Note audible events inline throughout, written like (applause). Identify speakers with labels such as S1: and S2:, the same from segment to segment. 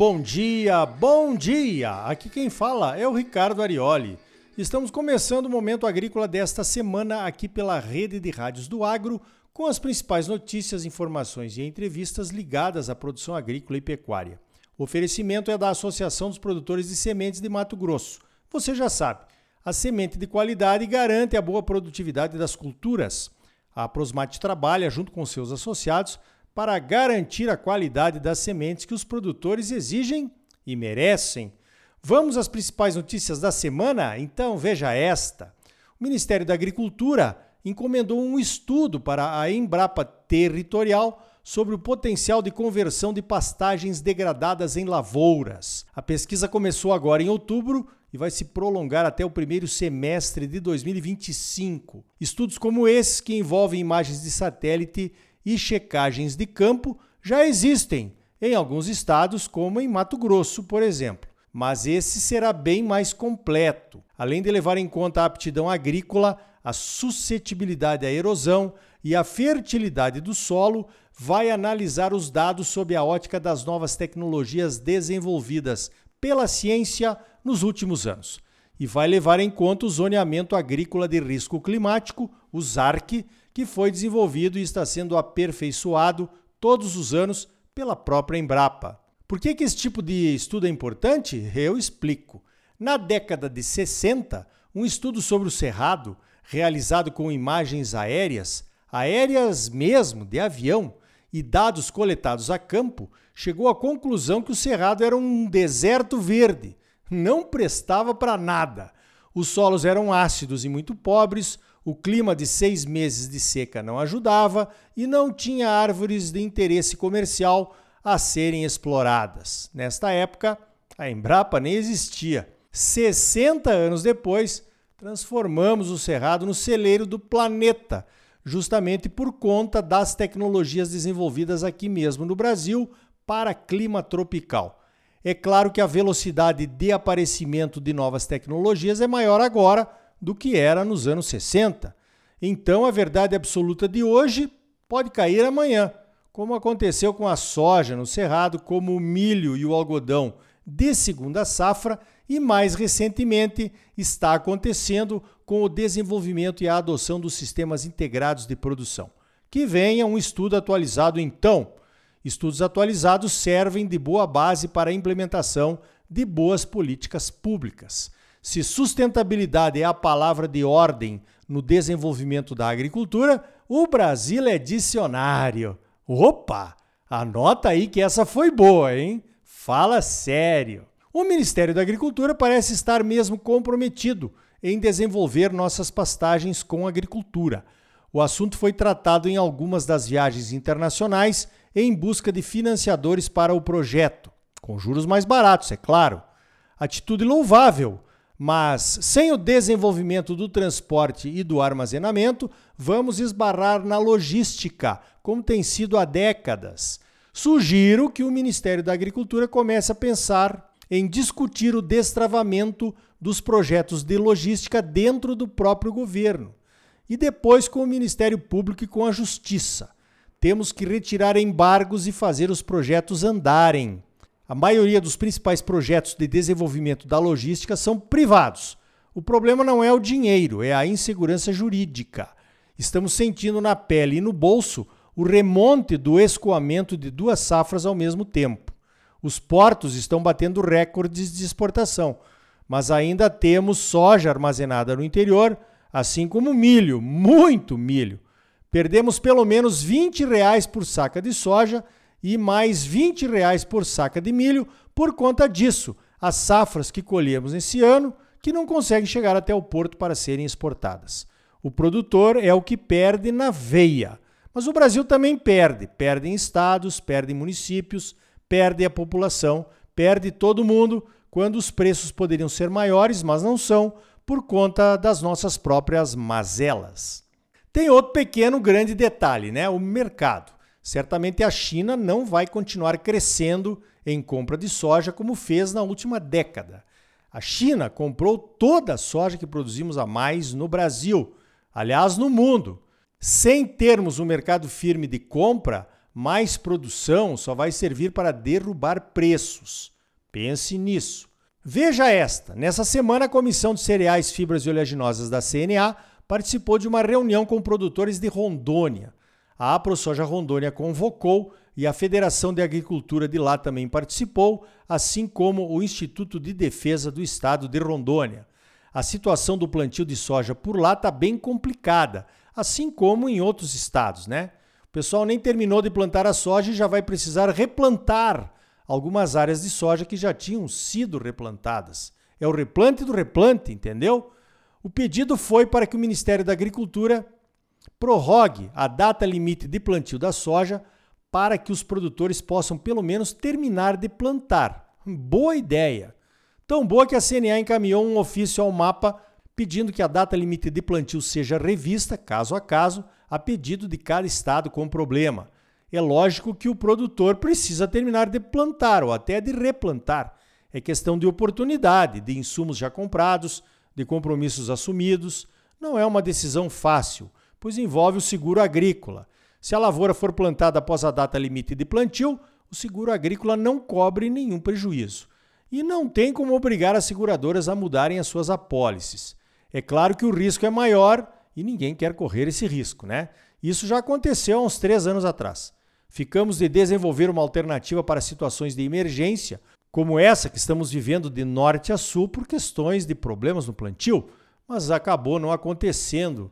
S1: bom dia, bom dia! Aqui quem fala é o Ricardo Arioli. Estamos começando o Momento Agrícola desta semana aqui pela Rede de Rádios do Agro, com as principais notícias, informações e entrevistas ligadas à produção agrícola e pecuária. O oferecimento é da Associação dos Produtores de Sementes de Mato Grosso. Você já sabe, a semente de qualidade garante a boa produtividade das culturas. A Prosmate trabalha junto com seus associados para garantir a qualidade das sementes que os produtores exigem e merecem. Vamos às principais notícias da semana? Então veja esta. O Ministério da Agricultura encomendou um estudo para a Embrapa Territorial sobre o potencial de conversão de pastagens degradadas em lavouras. A pesquisa começou agora em outubro e vai se prolongar até o primeiro semestre de 2025. Estudos como esses, que envolvem imagens de satélite e checagens de campo já existem em alguns estados, como em Mato Grosso, por exemplo. Mas esse será bem mais completo, além de levar em conta a aptidão agrícola, a suscetibilidade à erosão e a fertilidade do solo, vai analisar os dados sob a ótica das novas tecnologias desenvolvidas pela ciência nos últimos anos e vai levar em conta o zoneamento agrícola de risco climático, o ZARC, que foi desenvolvido e está sendo aperfeiçoado todos os anos pela própria Embrapa. Por que, que esse tipo de estudo é importante? Eu explico. Na década de 60, um estudo sobre o cerrado, realizado com imagens aéreas, aéreas mesmo, de avião, e dados coletados a campo, chegou à conclusão que o cerrado era um deserto verde, não prestava para nada. Os solos eram ácidos e muito pobres, o clima de seis meses de seca não ajudava e não tinha árvores de interesse comercial a serem exploradas. Nesta época, a Embrapa nem existia. 60 anos depois, transformamos o Cerrado no celeiro do planeta, justamente por conta das tecnologias desenvolvidas aqui mesmo no Brasil para clima tropical. É claro que a velocidade de aparecimento de novas tecnologias é maior agora do que era nos anos 60. Então a verdade absoluta de hoje pode cair amanhã, como aconteceu com a soja no cerrado, como o milho e o algodão de segunda safra e mais recentemente está acontecendo com o desenvolvimento e a adoção dos sistemas integrados de produção. Que venha um estudo atualizado então. Estudos atualizados servem de boa base para a implementação de boas políticas públicas. Se sustentabilidade é a palavra de ordem no desenvolvimento da agricultura, o Brasil é dicionário. Opa! Anota aí que essa foi boa, hein? Fala sério. O Ministério da Agricultura parece estar mesmo comprometido em desenvolver nossas pastagens com agricultura. O assunto foi tratado em algumas das viagens internacionais em busca de financiadores para o projeto, com juros mais baratos, é claro. Atitude louvável mas sem o desenvolvimento do transporte e do armazenamento, vamos esbarrar na logística, como tem sido há décadas. Sugiro que o Ministério da Agricultura comece a pensar em discutir o destravamento dos projetos de logística dentro do próprio governo e depois com o Ministério Público e com a Justiça. Temos que retirar embargos e fazer os projetos andarem. A maioria dos principais projetos de desenvolvimento da logística são privados. O problema não é o dinheiro, é a insegurança jurídica. Estamos sentindo na pele e no bolso o remonte do escoamento de duas safras ao mesmo tempo. Os portos estão batendo recordes de exportação, mas ainda temos soja armazenada no interior, assim como milho, muito milho. Perdemos pelo menos 20 reais por saca de soja e mais 20 reais por saca de milho por conta disso. As safras que colhemos esse ano que não conseguem chegar até o porto para serem exportadas. O produtor é o que perde na veia. Mas o Brasil também perde. Perde em estados, perde em municípios, perde a população, perde todo mundo quando os preços poderiam ser maiores, mas não são, por conta das nossas próprias mazelas. Tem outro pequeno grande detalhe, né? O mercado. Certamente a China não vai continuar crescendo em compra de soja como fez na última década. A China comprou toda a soja que produzimos a mais no Brasil, aliás, no mundo. Sem termos um mercado firme de compra, mais produção só vai servir para derrubar preços. Pense nisso. Veja esta: nessa semana, a Comissão de Cereais, Fibras e Oleaginosas da CNA participou de uma reunião com produtores de Rondônia. A AproSoja Rondônia convocou e a Federação de Agricultura de lá também participou, assim como o Instituto de Defesa do Estado de Rondônia. A situação do plantio de soja por lá está bem complicada, assim como em outros estados, né? O pessoal nem terminou de plantar a soja e já vai precisar replantar algumas áreas de soja que já tinham sido replantadas. É o replante do replante, entendeu? O pedido foi para que o Ministério da Agricultura prorrogue a data limite de plantio da soja para que os produtores possam pelo menos terminar de plantar. Boa ideia! Tão boa que a CNA encaminhou um ofício ao mapa pedindo que a data limite de plantio seja revista, caso a caso, a pedido de cada estado com problema. É lógico que o produtor precisa terminar de plantar ou até de replantar. É questão de oportunidade, de insumos já comprados, de compromissos assumidos. Não é uma decisão fácil, pois envolve o seguro agrícola. Se a lavoura for plantada após a data limite de plantio, o seguro agrícola não cobre nenhum prejuízo. E não tem como obrigar as seguradoras a mudarem as suas apólices. É claro que o risco é maior e ninguém quer correr esse risco, né? Isso já aconteceu há uns três anos atrás. Ficamos de desenvolver uma alternativa para situações de emergência, como essa que estamos vivendo de norte a sul por questões de problemas no plantio, mas acabou não acontecendo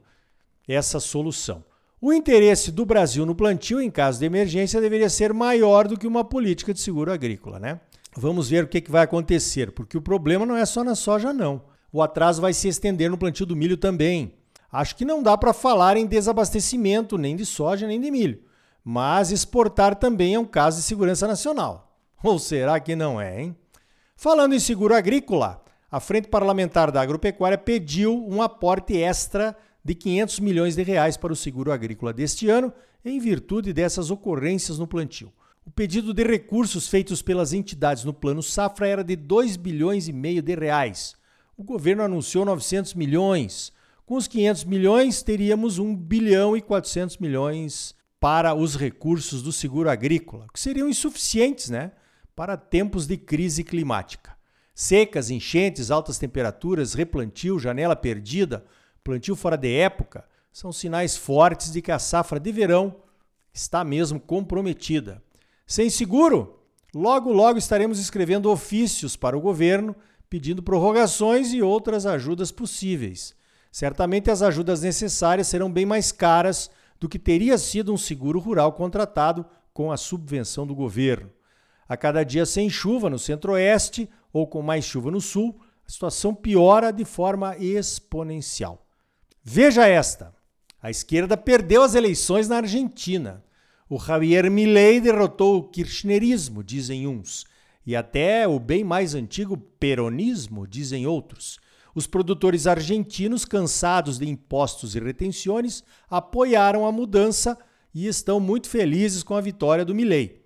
S1: essa solução. O interesse do Brasil no plantio em caso de emergência deveria ser maior do que uma política de seguro agrícola, né? Vamos ver o que, vai acontecer, porque o problema não é só na soja, não. O atraso vai se estender no plantio do milho também. Acho que não dá para falar em desabastecimento nem de soja nem de milho. Mas exportar também é um caso de segurança nacional. Ou será que não é, hein? Falando em seguro agrícola, a Frente Parlamentar da Agropecuária pediu um aporte extra de 500 milhões de reais para o seguro agrícola deste ano, em virtude dessas ocorrências no plantio. O pedido de recursos feitos pelas entidades no Plano Safra era de 2 bilhões e meio de reais. O governo anunciou 900 milhões. Com os 500 milhões, teríamos 1 bilhão e 400 milhões para os recursos do seguro agrícola, que seriam insuficientes né, para tempos de crise climática. Secas, enchentes, altas temperaturas, replantio, janela perdida, plantio fora de época, são sinais fortes de que a safra de verão está mesmo comprometida. Sem seguro, logo logo estaremos escrevendo ofícios para o governo pedindo prorrogações e outras ajudas possíveis. Certamente as ajudas necessárias serão bem mais caras do que teria sido um seguro rural contratado com a subvenção do governo. A cada dia sem chuva no centro-oeste ou com mais chuva no sul, a situação piora de forma exponencial. Veja esta: a esquerda perdeu as eleições na Argentina. O Javier Milei derrotou o kirchnerismo, dizem uns, e até o bem mais antigo peronismo, dizem outros. Os produtores argentinos, cansados de impostos e retenções, apoiaram a mudança e estão muito felizes com a vitória do Milei.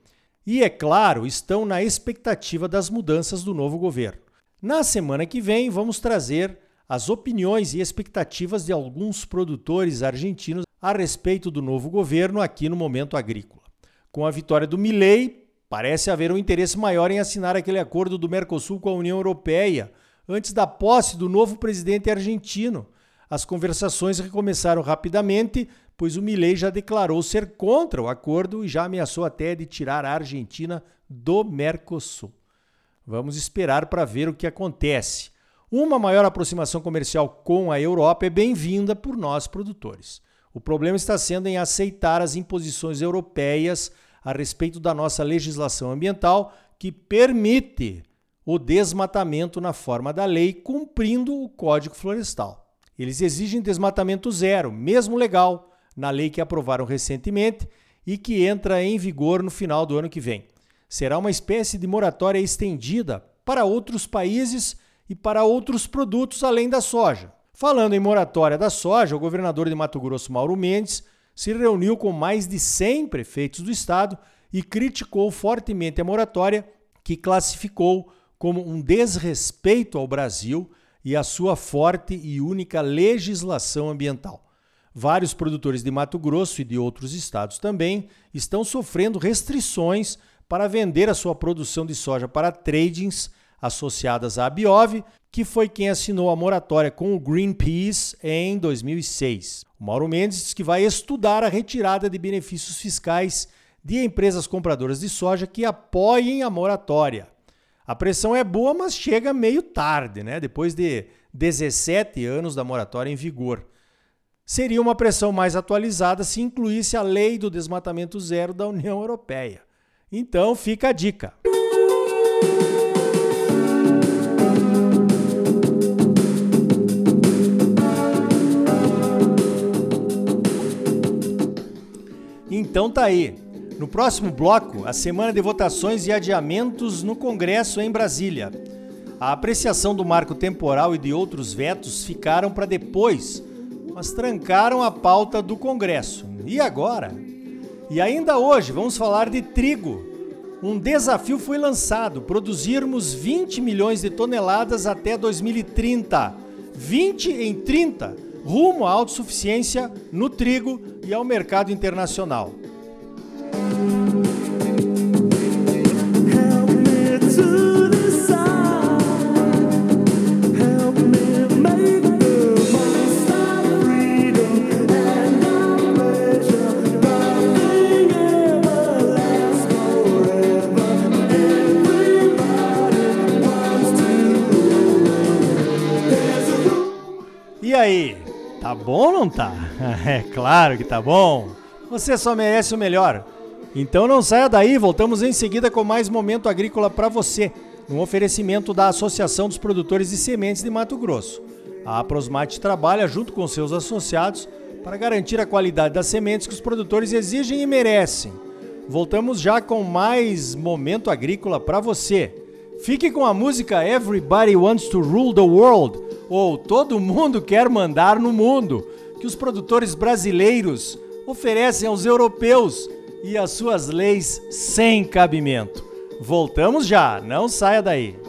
S1: E, é claro, estão na expectativa das mudanças do novo governo. Na semana que vem, vamos trazer as opiniões e expectativas de alguns produtores argentinos a respeito do novo governo aqui no Momento Agrícola. Com a vitória do Milei, parece haver um interesse maior em assinar aquele acordo do Mercosul com a União Europeia antes da posse do novo presidente argentino. As conversações recomeçaram rapidamente, pois o Milei já declarou ser contra o acordo e já ameaçou até de tirar a Argentina do Mercosul. Vamos esperar para ver o que acontece. Uma maior aproximação comercial com a Europa é bem-vinda por nós produtores. O problema está sendo em aceitar as imposições europeias a respeito da nossa legislação ambiental que permite o desmatamento na forma da lei, cumprindo o Código Florestal. Eles exigem desmatamento zero, mesmo legal, na lei que aprovaram recentemente e que entra em vigor no final do ano que vem. Será uma espécie de moratória estendida para outros países e para outros produtos além da soja. Falando em moratória da soja, o governador de Mato Grosso, Mauro Mendes, se reuniu com mais de 100 prefeitos do estado e criticou fortemente a moratória, que classificou como um desrespeito ao Brasil e à sua forte e única legislação ambiental. Vários produtores de Mato Grosso e de outros estados também estão sofrendo restrições para vender a sua produção de soja para tradings associadas à Biov, que foi quem assinou a moratória com o Greenpeace em 2006. O Mauro Mendes diz que vai estudar a retirada de benefícios fiscais de empresas compradoras de soja que apoiem a moratória. A pressão é boa, mas chega meio tarde, né? Depois de 17 anos da moratória em vigor. Seria uma pressão mais atualizada se incluísse a lei do desmatamento zero da União Europeia. Então fica a dica. Então tá aí. No próximo bloco, a semana de votações e adiamentos no Congresso em Brasília. A apreciação do marco temporal e de outros vetos ficaram para depois, mas trancaram a pauta do Congresso. E agora? E ainda hoje vamos falar de trigo. Um desafio foi lançado: produzirmos 20 milhões de toneladas até 2030. 20 em 30, rumo à autossuficiência no trigo e ao mercado internacional. Bom ou não tá? (laughs) É claro que tá bom. Você só merece o melhor. Então não saia daí, voltamos em seguida com mais momento agrícola para você, um oferecimento da Associação dos Produtores de Sementes de Mato Grosso. A Prosmate trabalha junto com seus associados para garantir a qualidade das sementes que os produtores exigem e merecem. Voltamos já com mais momento agrícola para você. Fique com a música Everybody Wants to Rule the World, ou Todo Mundo Quer Mandar no Mundo, que os produtores brasileiros oferecem aos europeus e as suas leis sem cabimento. Voltamos já, não saia daí.